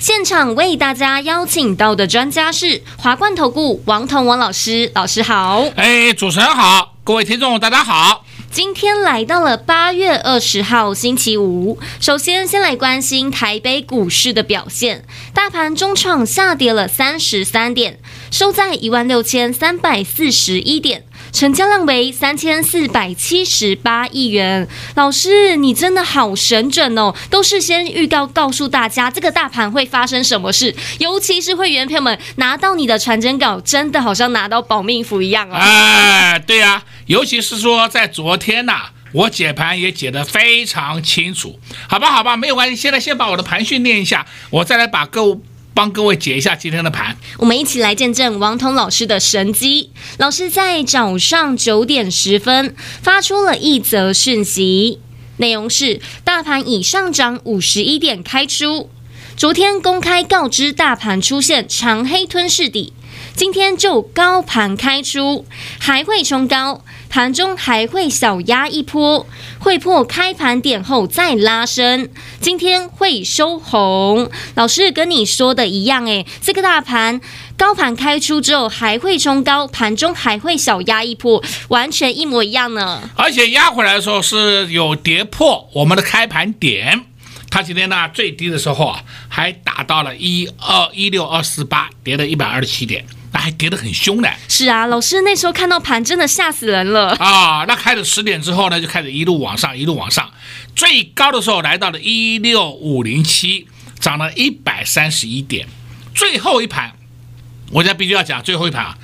现场为大家邀请到的专家是华冠投顾王彤王老师，老师好。哎，主持人好，各位听众大家好。今天来到了八月二十号星期五，首先先来关心台北股市的表现，大盘中创下跌了三十三点，收在一万六千三百四十一点。成交量为三千四百七十八亿元。老师，你真的好神准哦，都是先预告告诉大家这个大盘会发生什么事，尤其是会员朋友们拿到你的传真稿，真的好像拿到保命符一样哦。哎，对、啊，尤其是说在昨天呐、我解盘也解得非常清楚。好吧，好吧，没有关系，现在先把我的盘训练一下，我再来把各位。帮各位解一下今天的盘，我们一起来见证王彤老师的神机。老师在早上九点十分发出了一则讯息，内容是：大盘已上涨五十一点开出。昨天公开告知大盘出现长黑吞噬底，今天就高盘开出，还会冲高。盘中还会小压一波，会破开盘点后再拉升。今天会收红，老师跟你说的一样，诶，这个大盘高盘开出之后还会冲高，盘中还会小压一波，完全一模一样呢。而且压回来的时候是有跌破我们的开盘点，它今天呢最低的时候啊还达到了一二一六二四八，跌了一百二十七点。那还跌得很凶呢。是啊，老师那时候看到盘真的吓死人了啊！那开了十点之后呢，就开始一路往上，一路往上，最高的时候来到了一六五零七，涨了一百三十一点。最后一盘，我现在必须要讲最后一盘啊！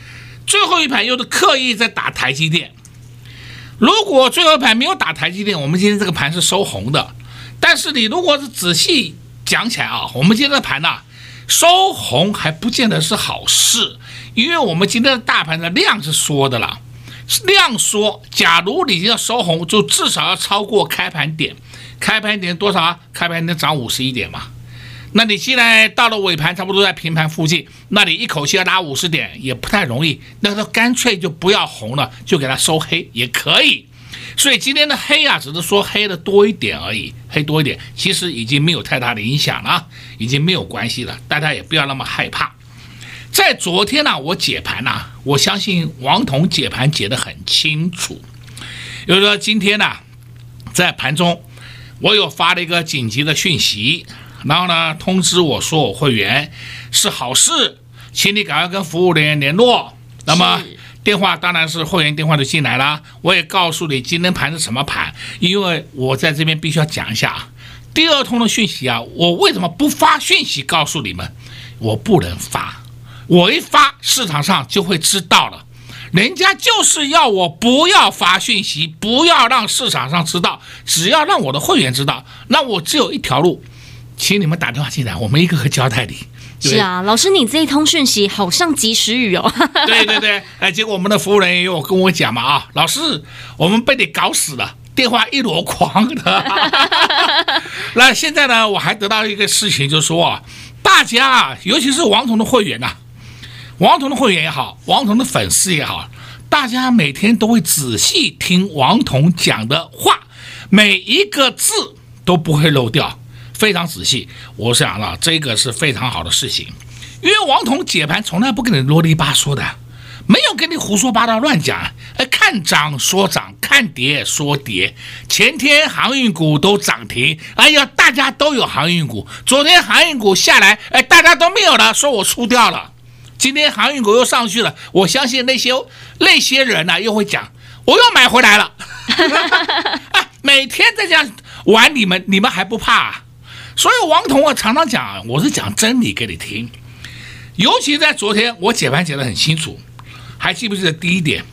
最后一盘又是刻意在打台积电。如果最后一盘没有打台积电，我们今天这个盘是收红的。但是你如果是仔细讲起来啊，我们今天的盘呢、啊，收红还不见得是好事。因为我们今天的大盘的量是缩的了，量缩，假如你要收红，就至少要超过开盘点，开盘点多少啊？开盘点涨五十一点嘛。那你现在到了尾盘，差不多在平盘附近，那你一口气要拉五十点也不太容易，那它干脆就不要红了，就给它收黑也可以。所以今天的黑啊，只是说黑的多一点而已，黑多一点，其实已经没有太大的影响了，已经没有关系了，大家也不要那么害怕。在昨天呢、啊，我解盘呢、啊，我相信王彤解盘解得很清楚。比如说今天呢、啊，在盘中我有发了一个紧急的讯息，然后呢通知我说我会员是好事，请你赶快跟服务人员联络。那么电话当然是会员电话就进来了，我也告诉你今天盘是什么盘，因为我在这边必须要讲一下啊。第二通的讯息啊，我为什么不发讯息告诉你们？我不能发。我一发，市场上就会知道了。人家就是要我不要发讯息，不要让市场上知道，只要让我的会员知道。那我只有一条路，请你们打电话进来，我们一个个交代你。是啊，老师，你这一通讯息好像及时雨哦。对对对，哎，结果我们的服务人员又跟我讲嘛啊，老师，我们被你搞死了，电话一箩筐的。那现在呢，我还得到一个事情，就是说啊，大家啊，尤其是王彤的会员呐、啊。王彤的会员也好，王彤的粉丝也好，大家每天都会仔细听王彤讲的话，每一个字都不会漏掉，非常仔细。我想了，这个是非常好的事情，因为王彤解盘从来不跟你啰里吧嗦的，没有跟你胡说八道乱讲。哎，看涨说涨，看跌说跌。前天航运股都涨停，哎呀，大家都有航运股。昨天航运股下来，哎，大家都没有了，说我出掉了。今天航运股又上去了，我相信那些那些人呢、啊、又会讲，我又买回来了。啊，每天在这样玩你们，你们还不怕、啊？所以王彤我常常讲，我是讲真理给你听。尤其在昨天，我解盘解得很清楚，还记不记得第一点？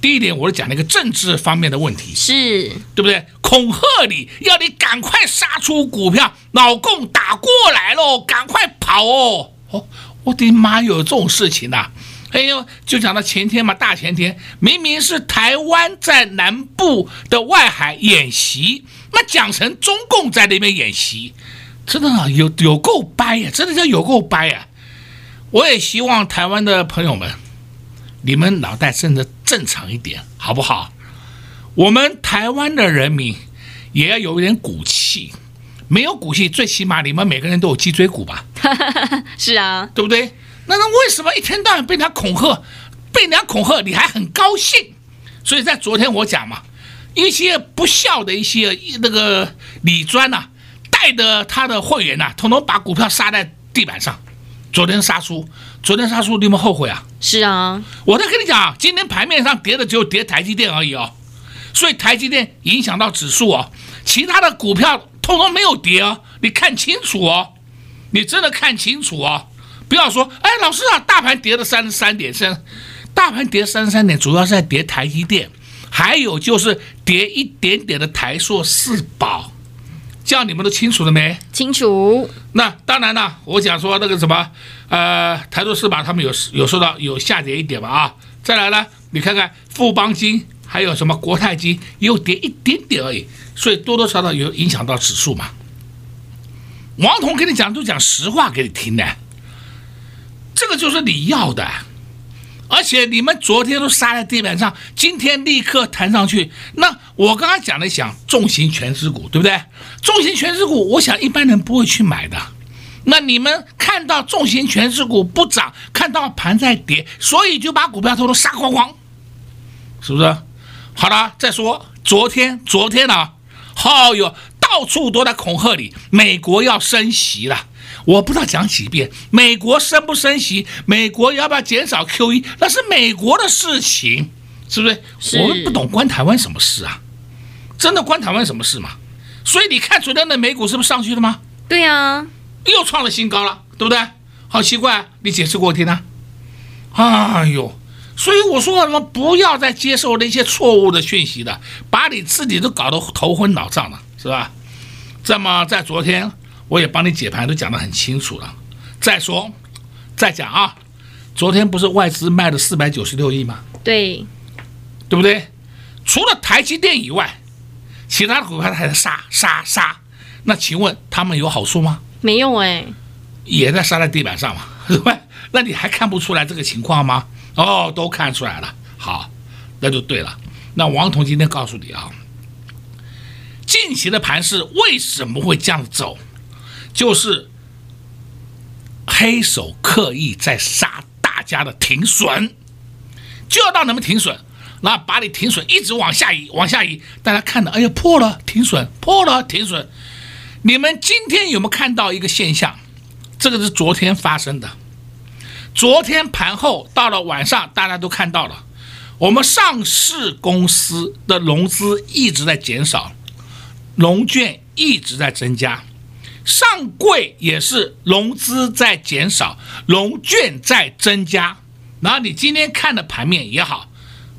第一点，我是讲那个政治方面的问题，是对不对？恐吓你要你赶快杀出股票，老共打过来喽，赶快跑。哦。哦，我的妈，有这种事情呐、啊！哎呦，就讲到前天嘛，大前天，明明是台湾在南部的外海演习，那讲成中共在那边演习，真的，有有够掰呀，真的叫有够掰呀！我也希望台湾的朋友们，你们脑袋真的正常一点，好不好？我们台湾的人民也要有一点骨气，没有骨气，最起码你们每个人都有脊椎骨吧？是啊，对不对？那那为什么一天到晚被人家恐吓，被人家恐吓，你还很高兴？所以在昨天我讲嘛，一些不孝的一些那个李专呐，带着他的会员呐，统统把股票杀在地板上。昨天杀出，昨天杀出，你们后悔啊？是啊，我在跟你讲，今天盘面上跌的只有跌台积电而已哦，所以台积电影响到指数哦，其他的股票通通没有跌哦，你看清楚哦，你真的看清楚哦。不要说，哎，老师啊，大盘跌了三十三点，三，大盘跌三十三点，主要是在跌台积电，还有就是跌一点点的台塑四宝，这样你们都清楚了没？清楚。那当然了，我想说那个什么，呃，台塑四宝他们有有受到有下跌一点吧啊，再来呢，你看看富邦金还有什么国泰金，又跌一点点而已，所以多多少少有影响到指数嘛。王彤跟你讲都讲实话给你听的。这个就是你要的，而且你们昨天都杀在地板上，今天立刻弹上去。那我刚刚讲的讲重型权值股，对不对？重型权值股，我想一般人不会去买的。那你们看到重型权值股不涨，看到盘在跌，所以就把股票都杀光光，是不是？好了，再说昨天，昨天啊，好哟，到处都在恐吓你，美国要升息了。我不知道讲几遍，美国升不升息，美国要不要减少 QE，那是美国的事情，是不是？是我们不懂关台湾什么事啊？真的关台湾什么事吗？所以你看昨天的美股是不是上去了吗？对呀，又创了新高了，对不对？好奇怪，你解释给我听啊！哎呦，所以我说什么不要再接受那些错误的讯息的，把你自己都搞得头昏脑胀了，是吧？这么在昨天。我也帮你解盘，都讲得很清楚了。再说，再讲啊，昨天不是外资卖了四百九十六亿吗？对，对不对？除了台积电以外，其他的股票还在杀杀杀。那请问他们有好处吗？没有哎，也在杀在地板上嘛，对不对？那你还看不出来这个情况吗？哦，都看出来了。好，那就对了。那王彤今天告诉你啊，近期的盘势为什么会这样走？就是黑手刻意在杀大家的停损，就要到你们停损，然后把你停损一直往下移，往下移。大家看到，哎呀，破了停损，破了停损。你们今天有没有看到一个现象？这个是昨天发生的。昨天盘后到了晚上，大家都看到了，我们上市公司的融资一直在减少，融券一直在增加。上柜也是融资在减少，融券在增加。然后你今天看的盘面也好，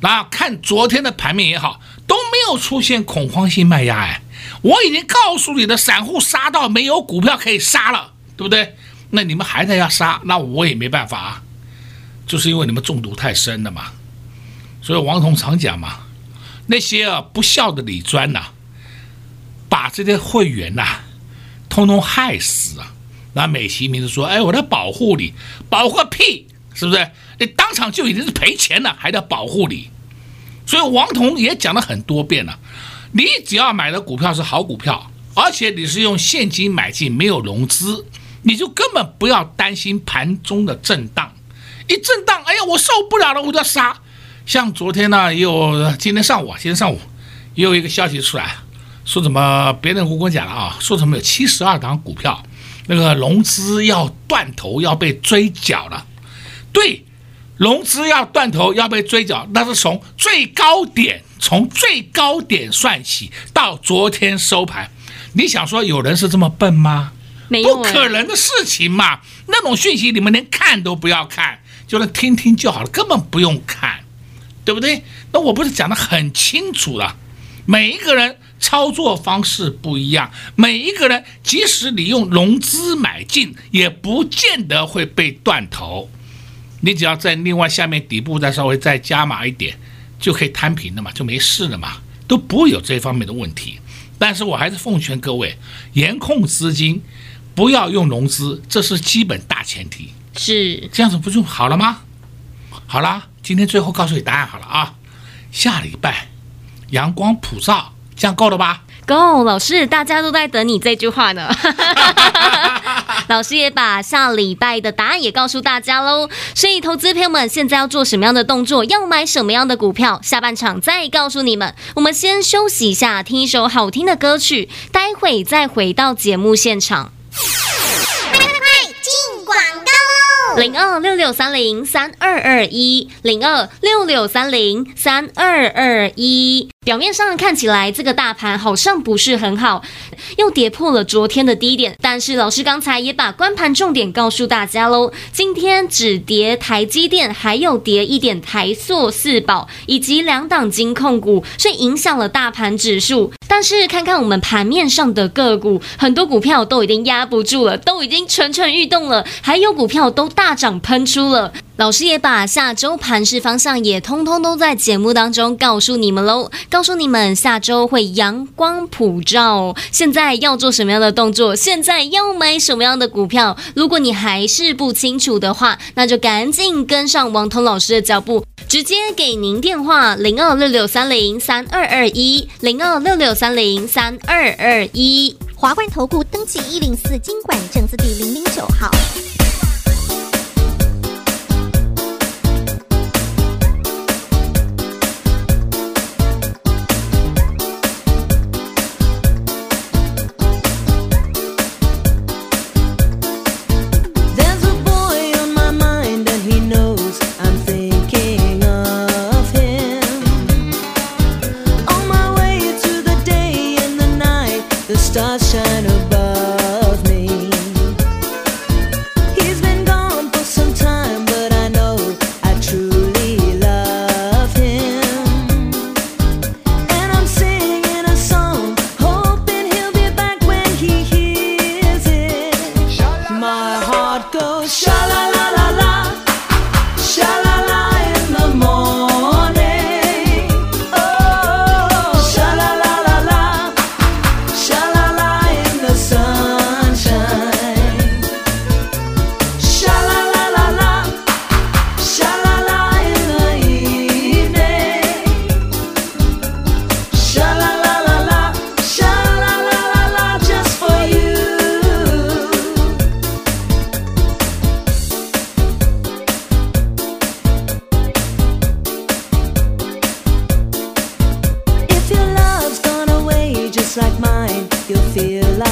然后看昨天的盘面也好，都没有出现恐慌性卖压。哎，我已经告诉你的，散户杀到没有股票可以杀了，对不对？那你们还在要杀，那我也没办法啊，就是因为你们中毒太深了嘛。所以王彤常讲嘛，那些啊不孝的李专呐，把这些会员呐。通通害死啊！那美其名字说：“哎，我在保护你，保护个屁，是不是？你当场就已经是赔钱了，还得保护你。”所以王彤也讲了很多遍了，你只要买的股票是好股票，而且你是用现金买进，没有融资，你就根本不要担心盘中的震荡。一震荡，哎呀，我受不了了，我就要杀。像昨天呢，也有今天上午，今天上午也有一个消息出来。说什么？别人跟我讲了啊，说什么有七十二档股票，那个融资要断头，要被追缴了。对，融资要断头，要被追缴，那是从最高点，从最高点算起到昨天收盘。你想说有人是这么笨吗？不可能的事情嘛。那种讯息你们连看都不要看，就能听听就好了，根本不用看，对不对？那我不是讲的很清楚了，每一个人。操作方式不一样。每一个人，即使你用融资买进，也不见得会被断头。你只要在另外下面底部再稍微再加码一点，就可以摊平了嘛，就没事了嘛，都不会有这方面的问题。但是我还是奉劝各位，严控资金，不要用融资，这是基本大前提。是这样子不就好了吗？好了，今天最后告诉你答案好了啊，下礼拜阳光普照，这样够了吧？够，老师，大家都在等你这句话呢。老师也把下礼拜的答案也告诉大家喽。所以，投资朋友们现在要做什么样的动作？要买什么样的股票？下半场再告诉你们。我们先休息一下，听一首好听的歌曲，待会再回到节目现场。零二六六三零三二二一，零二六六三零三二二一。表面上看起来，这个大盘好像不是很好，又跌破了昨天的低点。但是老师刚才也把观盘重点告诉大家喽，今天只跌台积电，还有跌一点台塑四宝，以及两档金控股，所以影响了大盘指数。但是看看我们盘面上的个股，很多股票都已经压不住了，都已经蠢蠢欲动了，还有股票都大涨喷出了。老师也把下周盘市方向也通通都在节目当中告诉你们喽，告诉你们下周会阳光普照。现在要做什么样的动作？现在要买什么样的股票？如果你还是不清楚的话，那就赶紧跟上王彤老师的脚步，直接给您电话零二六六三零三二二一零二六六三零三二二一华冠投顾登记一零四金管证字第零零九号。like mine, you'll feel like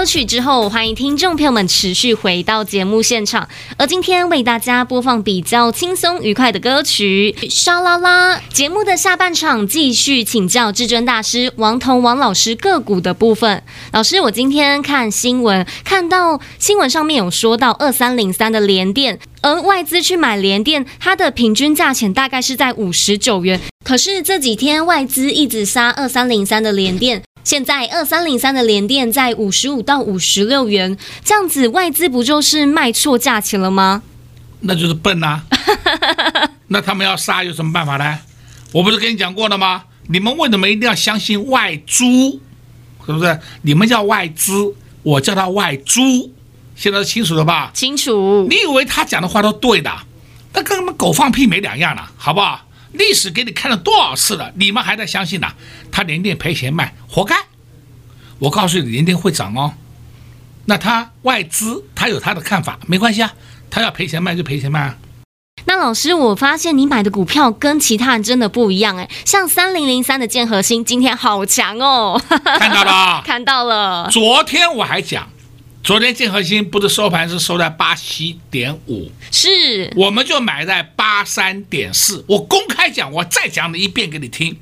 歌曲之后，欢迎听众朋友们持续回到节目现场。而今天为大家播放比较轻松愉快的歌曲《沙啦啦》。节目的下半场继续请教至尊大师王彤王老师个股的部分。老师，我今天看新闻，看到新闻上面有说到二三零三的联电，而外资去买联电，它的平均价钱大概是在五十九元。可是这几天外资一直杀二三零三的联电。现在二三零三的联电在五十五到五十六元，这样子外资不就是卖错价钱了吗？那就是笨呐、啊！那他们要杀有什么办法呢？我不是跟你讲过了吗？你们为什么一定要相信外租？是不是？你们叫外资，我叫他外租，现在清楚了吧？清楚。你以为他讲的话都对的？那跟他们狗放屁没两样了，好不好？历史给你看了多少次了？你们还在相信呢、啊？他联电赔钱卖，活该！我告诉你，联电会涨哦。那他外资他有他的看法，没关系啊。他要赔钱卖就赔钱卖啊。那老师，我发现你买的股票跟其他人真的不一样哎。像三零零三的建和兴今天好强哦。看到了，看到了。昨天我还讲。昨天建和兴不是收盘是收在八七点五，是，我们就买在八三点四。我公开讲，我再讲你一遍给你听，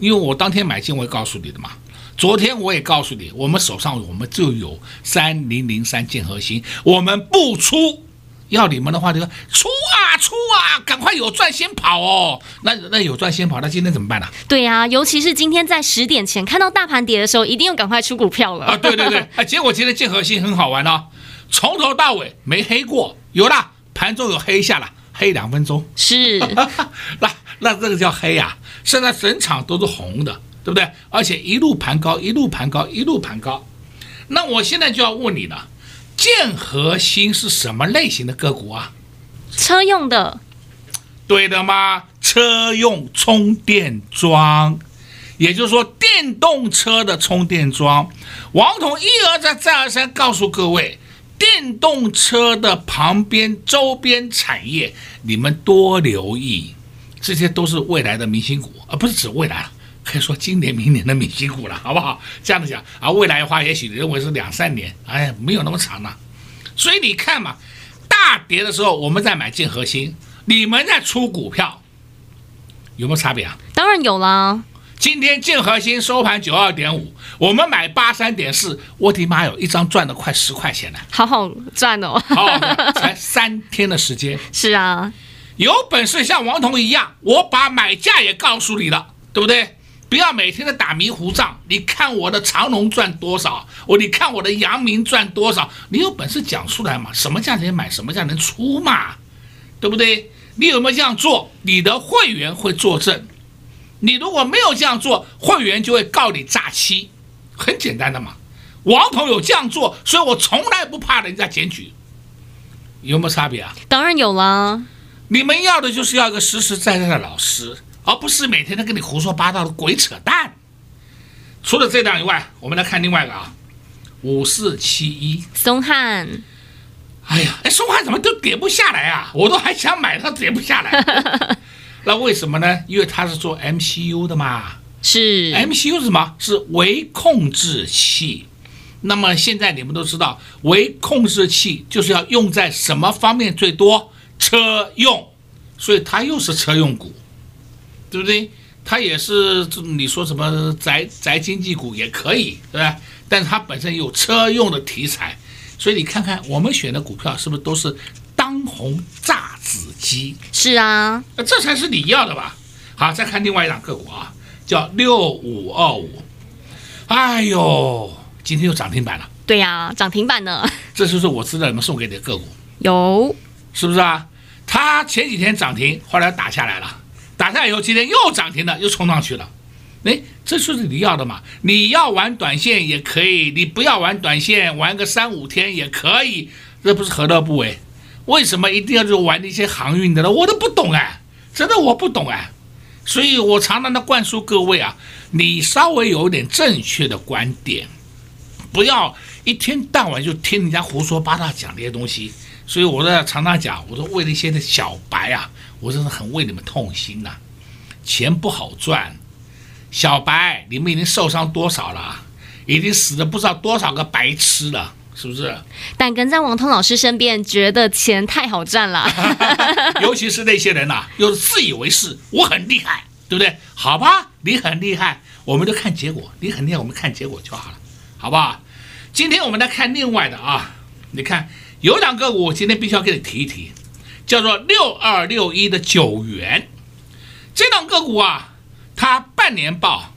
因为我当天买进，我也告诉你的嘛。昨天我也告诉你，我们手上我们就有三零零三建和兴，我们不出。要你们的话就说出啊出啊，赶快有赚先跑哦。那那有赚先跑，那今天怎么办呢？对呀、啊，尤其是今天在十点前看到大盘跌的时候，一定要赶快出股票了。啊，对对对，啊，结果今天建核心很好玩哦，从头到尾没黑过，有了盘中有黑下了，黑两分钟。是，那那这个叫黑呀、啊，现在整场都是红的，对不对？而且一路盘高，一路盘高，一路盘高。那我现在就要问你了。建和兴是什么类型的个股啊？车用的，对的吗？车用充电桩，也就是说电动车的充电桩。王彤一而再再而三告诉各位，电动车的旁边周边产业，你们多留意，这些都是未来的明星股，而不是指未来。可以说今年、明年的明星股了，好不好？这样子讲啊，未来的话，也许你认为是两三年，哎，没有那么长了。所以你看嘛，大跌的时候我们在买建和兴，你们在出股票，有没有差别啊？当然有啦。今天建核心收盘九二点五，我们买八三点四，我的妈哟，一张赚了快十块钱呢，好好赚哦，好好赚，才三天的时间。是啊，有本事像王彤一样，我把买价也告诉你了，对不对？不要每天的打迷糊仗，你看我的长隆赚多少，我你看我的阳明赚多少，你有本事讲出来嘛？什么价钱买，什么价钱出嘛，对不对？你有没有这样做？你的会员会作证。你如果没有这样做，会员就会告你诈欺，很简单的嘛。王彤有这样做，所以我从来不怕人家检举。有没有差别啊？当然有啦。你们要的就是要一个实实在在的老师。而不是每天都跟你胡说八道的鬼扯淡。除了这档以外，我们来看另外一个啊，五四七一松汉。哎呀，哎，松汉怎么都跌不下来啊？我都还想买，它跌不下来。那为什么呢？因为它是做 MCU 的嘛。是。MCU 是什么？是微控制器。那么现在你们都知道，微控制器就是要用在什么方面最多？车用。所以它又是车用股。对不对？它也是，你说什么宅宅经济股也可以，对吧？但是它本身有车用的题材，所以你看看我们选的股票是不是都是当红炸子鸡？是啊，这才是你要的吧？好，再看另外一档个股啊，叫六五二五。哎呦，今天又涨停板了。对呀，涨停板呢。这就是我知道你们送给你的个股。有，是不是啊？它前几天涨停，后来打下来了。打下以后，今天又涨停了，又冲上去了。哎，这就是你要的嘛？你要玩短线也可以，你不要玩短线，玩个三五天也可以，这不是何乐不为？为什么一定要去玩那些航运的呢？我都不懂啊，真的我不懂啊。所以我常常的灌输各位啊，你稍微有点正确的观点，不要一天到晚就听人家胡说八道讲这些东西。所以我在常常讲，我说为了一些的小白啊。我真的很为你们痛心呐、啊，钱不好赚，小白，你们已经受伤多少了？已经死了不知道多少个白痴了，是不是？但跟在王通老师身边，觉得钱太好赚了。尤其是那些人呐、啊，又自以为是，我很厉害，对不对？好吧，你很厉害，我们就看结果。你很厉害，我们看结果就好了，好不好？今天我们来看另外的啊，你看有两个我今天必须要给你提一提，叫做六二六一的九元，这档个股啊，它半年报。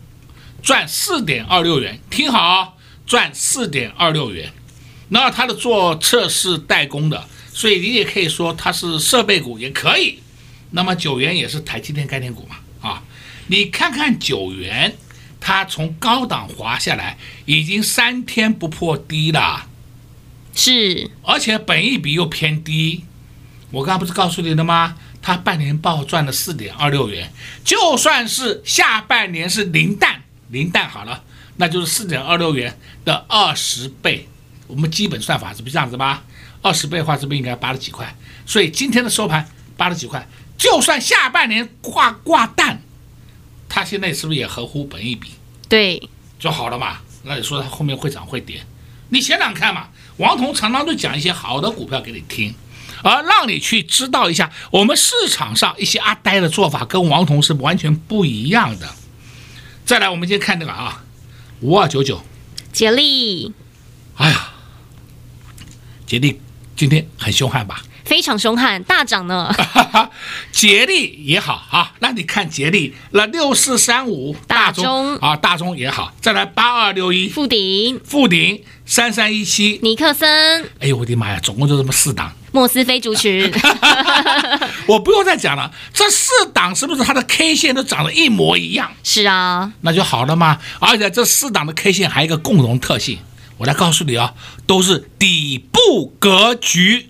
赚四点二六元，听好，赚四点二六元。那它的做测试代工的，所以你也可以说它是设备股，也可以。那么九元也是台积电概念股嘛？啊，你看看九元，它从高档滑下来，已经三天不破低了，是，而且本益比又偏低。我刚刚不是告诉你了吗？他半年报赚了四点二六元，就算是下半年是零蛋。零蛋好了，那就是四点二六元的二十倍。我们基本算法是不是这样子吧？二十倍的话，是不是应该八十几块？所以今天的收盘八十几块，就算下半年挂挂蛋，它现在是不是也合乎本意比？对，就好了嘛。那你说它后面会涨会跌？你想想看嘛。王彤常常都讲一些好的股票给你听，而让你去知道一下我们市场上一些阿呆的做法跟王彤是完全不一样的。再来，我们先看这个啊，五二九九，杰力。哎呀，杰力今天很凶悍吧？非常凶悍，大涨呢。杰力也好啊，那你看杰力，那六四三五大中啊，大中也好。再来八二六一富鼎，富鼎三三一七尼克森。哎呦我的妈呀，总共就这么四档。莫斯菲族群，我不用再讲了。这四档是不是它的 K 线都长得一模一样？是啊，那就好了嘛。而且这四档的 K 线还有一个共同特性，我来告诉你啊，都是底部格局。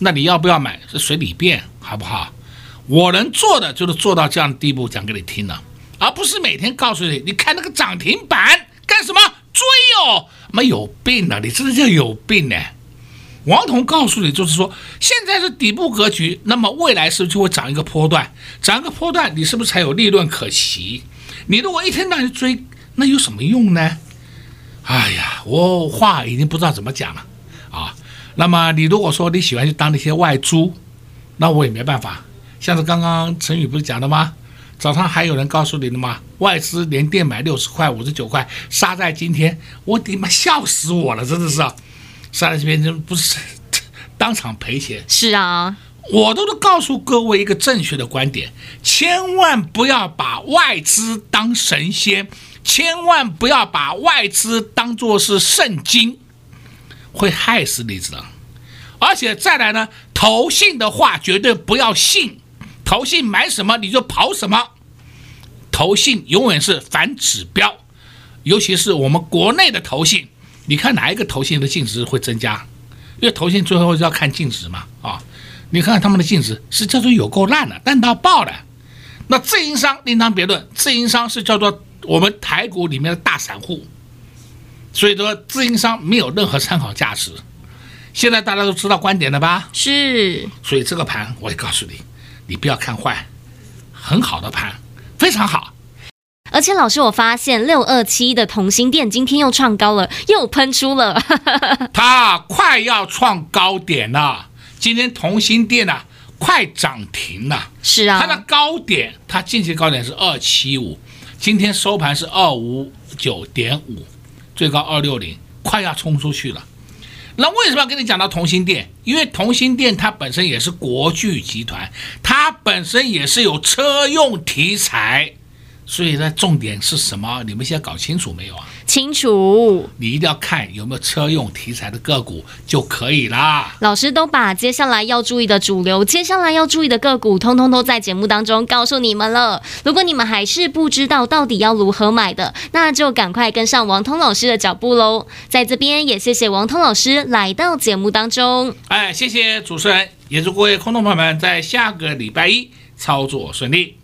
那你要不要买是随你便，好不好？我能做的就是做到这样的地步，讲给你听了，而不是每天告诉你，你看那个涨停板干什么追哦？没有病啊，你真的叫有病呢。王彤告诉你，就是说，现在是底部格局，那么未来是不是就会涨一个波段？涨一个波段，你是不是才有利润可期？你如果一天到晚追，那有什么用呢？哎呀，我话已经不知道怎么讲了啊。那么你如果说你喜欢去当那些外租，那我也没办法。像是刚刚陈宇不是讲的吗？早上还有人告诉你的吗？外资连电买六十块、五十九块，杀在今天，我的妈，笑死我了，真的是。来这边就不是当场赔钱，是啊，我都都告诉各位一个正确的观点，千万不要把外资当神仙，千万不要把外资当作是圣经，会害死你，知道？而且再来呢，投信的话绝对不要信，投信买什么你就跑什么，投信永远是反指标，尤其是我们国内的投信。你看哪一个投信的净值会增加？因为投信最后是要看净值嘛，啊，你看看他们的净值是叫做有够烂的，烂到爆的。那自营商另当别论，自营商是叫做我们台股里面的大散户，所以说自营商没有任何参考价值。现在大家都知道观点了吧？是。所以这个盘我也告诉你，你不要看坏，很好的盘，非常好。而且老师，我发现六二七的同心店今天又创高了，又喷出了，它快要创高点了。今天同心店啊，快涨停了。是啊，它的高点，它近期高点是二七五，今天收盘是二五九点五，最高二六零，快要冲出去了。那为什么要跟你讲到同心店？因为同心店它本身也是国巨集团，它本身也是有车用题材。所以呢，重点是什么？你们现在搞清楚没有啊？清楚。你一定要看有没有车用题材的个股就可以啦。老师都把接下来要注意的主流，接下来要注意的个股，通通都在节目当中告诉你们了。如果你们还是不知道到底要如何买的，那就赶快跟上王通老师的脚步喽。在这边也谢谢王通老师来到节目当中。哎，谢谢主持人，也祝各位空洞朋友们在下个礼拜一操作顺利。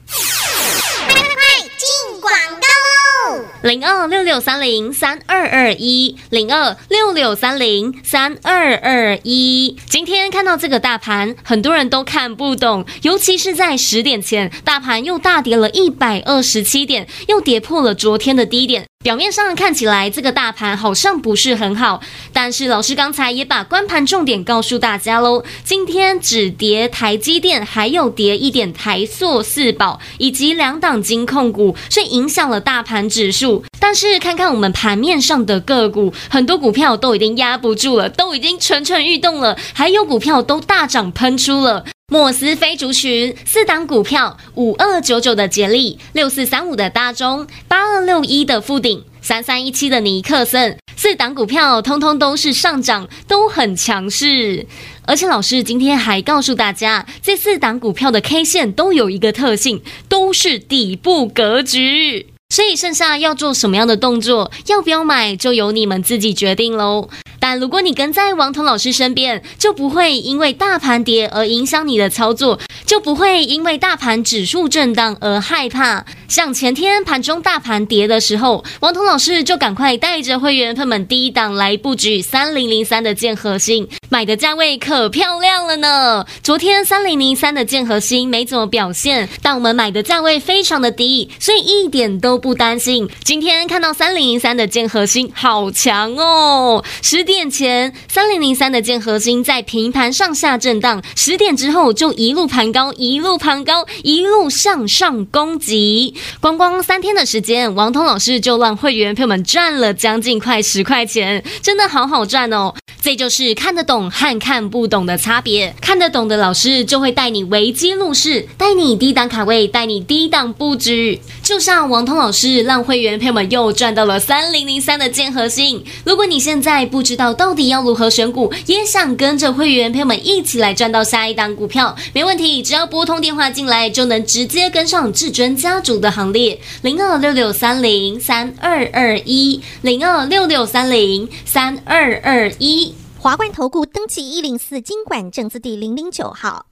广告喽零二六六三零三二二一，零二六六三零三二二一。今天看到这个大盘，很多人都看不懂，尤其是在十点前，大盘又大跌了一百二十七点，又跌破了昨天的低点。表面上看起来这个大盘好像不是很好，但是老师刚才也把观盘重点告诉大家喽。今天只跌台积电，还有跌一点台塑四宝以及两档金控股，所以影响了大盘指数。但是看看我们盘面上的个股，很多股票都已经压不住了，都已经蠢蠢欲动了，还有股票都大涨喷出了。莫斯菲族群四档股票：五二九九的杰力，六四三五的大中，八二六一的富鼎，三三一七的尼克森，四档股票通通都是上涨，都很强势。而且老师今天还告诉大家，这四档股票的 K 线都有一个特性，都是底部格局。所以剩下要做什么样的动作，要不要买，就由你们自己决定喽。但如果你跟在王彤老师身边，就不会因为大盘跌而影响你的操作，就不会因为大盘指数震荡而害怕。像前天盘中大盘跌的时候，王彤老师就赶快带着会员朋友们低档来布局三零零三的建核心，买的价位可漂亮了呢。昨天三零零三的建核心没怎么表现，但我们买的价位非常的低，所以一点都不担心。今天看到三零零三的建核心好强哦，十点。点前三零零三的建核心在平盘上下震荡，十点之后就一路盘高，一路盘高，一路向上攻击。光光三天的时间，王通老师就让会员朋友们赚了将近快十块钱，真的好好赚哦。这就是看得懂和看不懂的差别。看得懂的老师就会带你维基入市，带你低档卡位，带你低档布局。就像王通老师让会员朋友们又赚到了三零零三的建核心。如果你现在不知道，到底要如何选股？也想跟着会员朋友们一起来赚到下一档股票？没问题，只要拨通电话进来，就能直接跟上至尊家族的行列。零二六六三零三二二一，零二六六三零三二二一。华冠投顾登记一零四经管证字第零零九号。